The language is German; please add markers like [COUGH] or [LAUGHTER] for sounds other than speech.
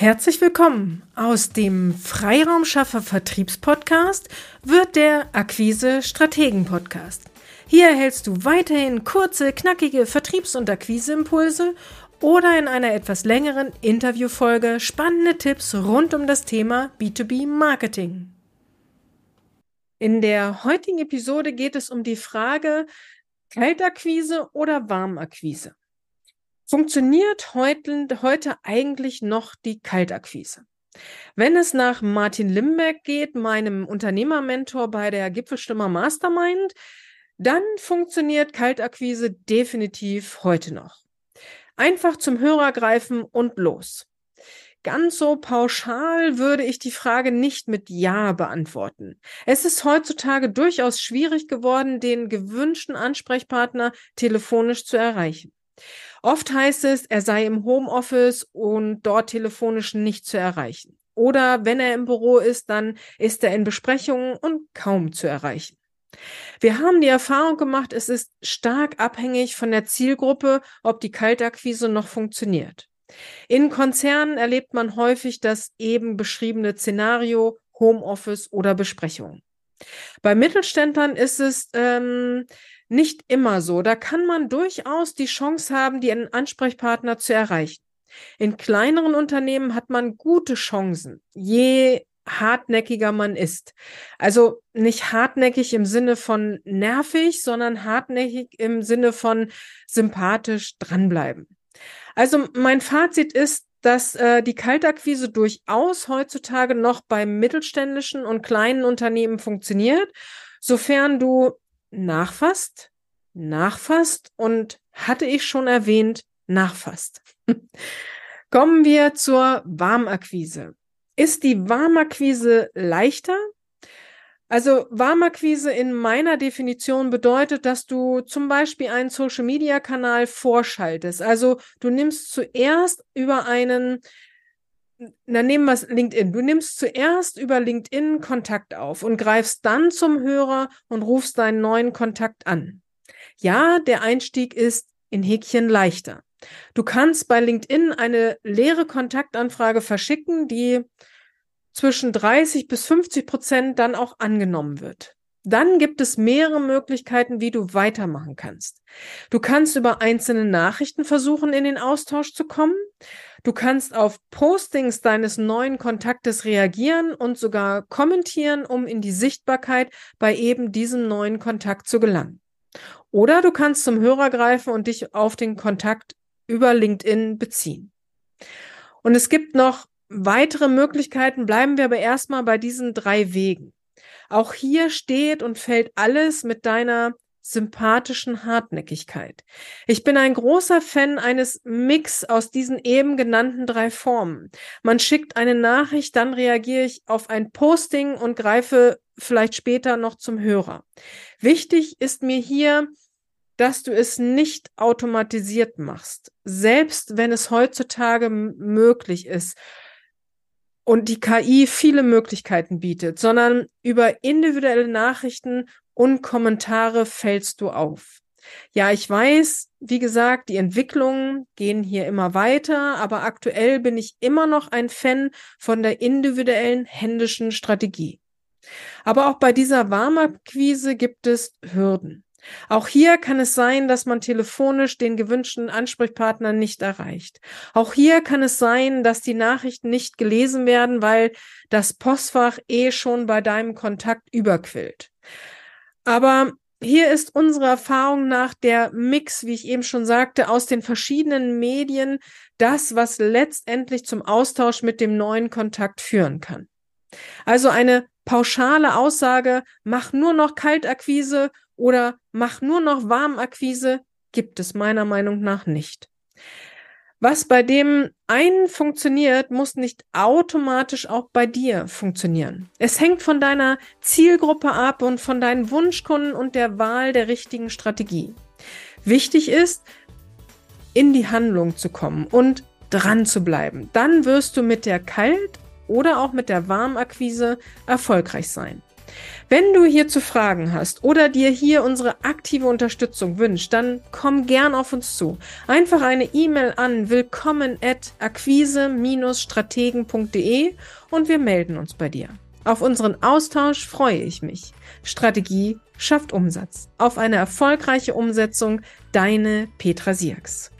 Herzlich willkommen. Aus dem Freiraumschaffer Vertriebspodcast wird der Akquise Strategen Podcast. Hier erhältst du weiterhin kurze, knackige Vertriebs- und Akquiseimpulse oder in einer etwas längeren Interviewfolge spannende Tipps rund um das Thema B2B Marketing. In der heutigen Episode geht es um die Frage Kaltakquise oder Warmakquise. Funktioniert heute, heute eigentlich noch die Kaltakquise? Wenn es nach Martin Limbeck geht, meinem Unternehmermentor bei der Gipfelstimmer Mastermind, dann funktioniert Kaltakquise definitiv heute noch. Einfach zum Hörer greifen und los. Ganz so pauschal würde ich die Frage nicht mit Ja beantworten. Es ist heutzutage durchaus schwierig geworden, den gewünschten Ansprechpartner telefonisch zu erreichen. Oft heißt es, er sei im Homeoffice und dort telefonisch nicht zu erreichen. Oder wenn er im Büro ist, dann ist er in Besprechungen und kaum zu erreichen. Wir haben die Erfahrung gemacht, es ist stark abhängig von der Zielgruppe, ob die Kaltakquise noch funktioniert. In Konzernen erlebt man häufig das eben beschriebene Szenario Homeoffice oder Besprechung. Bei Mittelständlern ist es ähm, nicht immer so. Da kann man durchaus die Chance haben, die Ansprechpartner zu erreichen. In kleineren Unternehmen hat man gute Chancen, je hartnäckiger man ist. Also nicht hartnäckig im Sinne von nervig, sondern hartnäckig im Sinne von sympathisch dranbleiben. Also mein Fazit ist, dass äh, die Kaltakquise durchaus heutzutage noch bei mittelständischen und kleinen Unternehmen funktioniert, sofern du nachfasst, nachfasst und hatte ich schon erwähnt, nachfasst. [LAUGHS] Kommen wir zur Warmakquise. Ist die Warmakquise leichter? Also Warmakquise in meiner Definition bedeutet, dass du zum Beispiel einen Social-Media-Kanal vorschaltest. Also du nimmst zuerst über einen dann nehmen wir LinkedIn. Du nimmst zuerst über LinkedIn Kontakt auf und greifst dann zum Hörer und rufst deinen neuen Kontakt an. Ja, der Einstieg ist in Häkchen leichter. Du kannst bei LinkedIn eine leere Kontaktanfrage verschicken, die zwischen 30 bis 50 Prozent dann auch angenommen wird. Dann gibt es mehrere Möglichkeiten, wie du weitermachen kannst. Du kannst über einzelne Nachrichten versuchen, in den Austausch zu kommen. Du kannst auf Postings deines neuen Kontaktes reagieren und sogar kommentieren, um in die Sichtbarkeit bei eben diesem neuen Kontakt zu gelangen. Oder du kannst zum Hörer greifen und dich auf den Kontakt über LinkedIn beziehen. Und es gibt noch weitere Möglichkeiten, bleiben wir aber erstmal bei diesen drei Wegen. Auch hier steht und fällt alles mit deiner sympathischen Hartnäckigkeit. Ich bin ein großer Fan eines Mix aus diesen eben genannten drei Formen. Man schickt eine Nachricht, dann reagiere ich auf ein Posting und greife vielleicht später noch zum Hörer. Wichtig ist mir hier, dass du es nicht automatisiert machst, selbst wenn es heutzutage möglich ist und die KI viele Möglichkeiten bietet, sondern über individuelle Nachrichten und Kommentare fällst du auf. Ja, ich weiß, wie gesagt, die Entwicklungen gehen hier immer weiter, aber aktuell bin ich immer noch ein Fan von der individuellen händischen Strategie. Aber auch bei dieser Warmakquise gibt es Hürden. Auch hier kann es sein, dass man telefonisch den gewünschten Ansprechpartner nicht erreicht. Auch hier kann es sein, dass die Nachrichten nicht gelesen werden, weil das Postfach eh schon bei deinem Kontakt überquillt. Aber hier ist unsere Erfahrung nach der Mix, wie ich eben schon sagte, aus den verschiedenen Medien das, was letztendlich zum Austausch mit dem neuen Kontakt führen kann. Also eine pauschale Aussage, mach nur noch Kaltakquise oder mach nur noch Warmakquise gibt es meiner Meinung nach nicht. Was bei dem einen funktioniert, muss nicht automatisch auch bei dir funktionieren. Es hängt von deiner Zielgruppe ab und von deinen Wunschkunden und der Wahl der richtigen Strategie. Wichtig ist, in die Handlung zu kommen und dran zu bleiben. Dann wirst du mit der Kalt- oder auch mit der Warmakquise erfolgreich sein. Wenn du hierzu Fragen hast oder dir hier unsere aktive Unterstützung wünscht, dann komm gern auf uns zu. Einfach eine E-Mail an willkommen at akquise-strategen.de und wir melden uns bei dir. Auf unseren Austausch freue ich mich. Strategie schafft Umsatz. Auf eine erfolgreiche Umsetzung, deine Petra Sierks.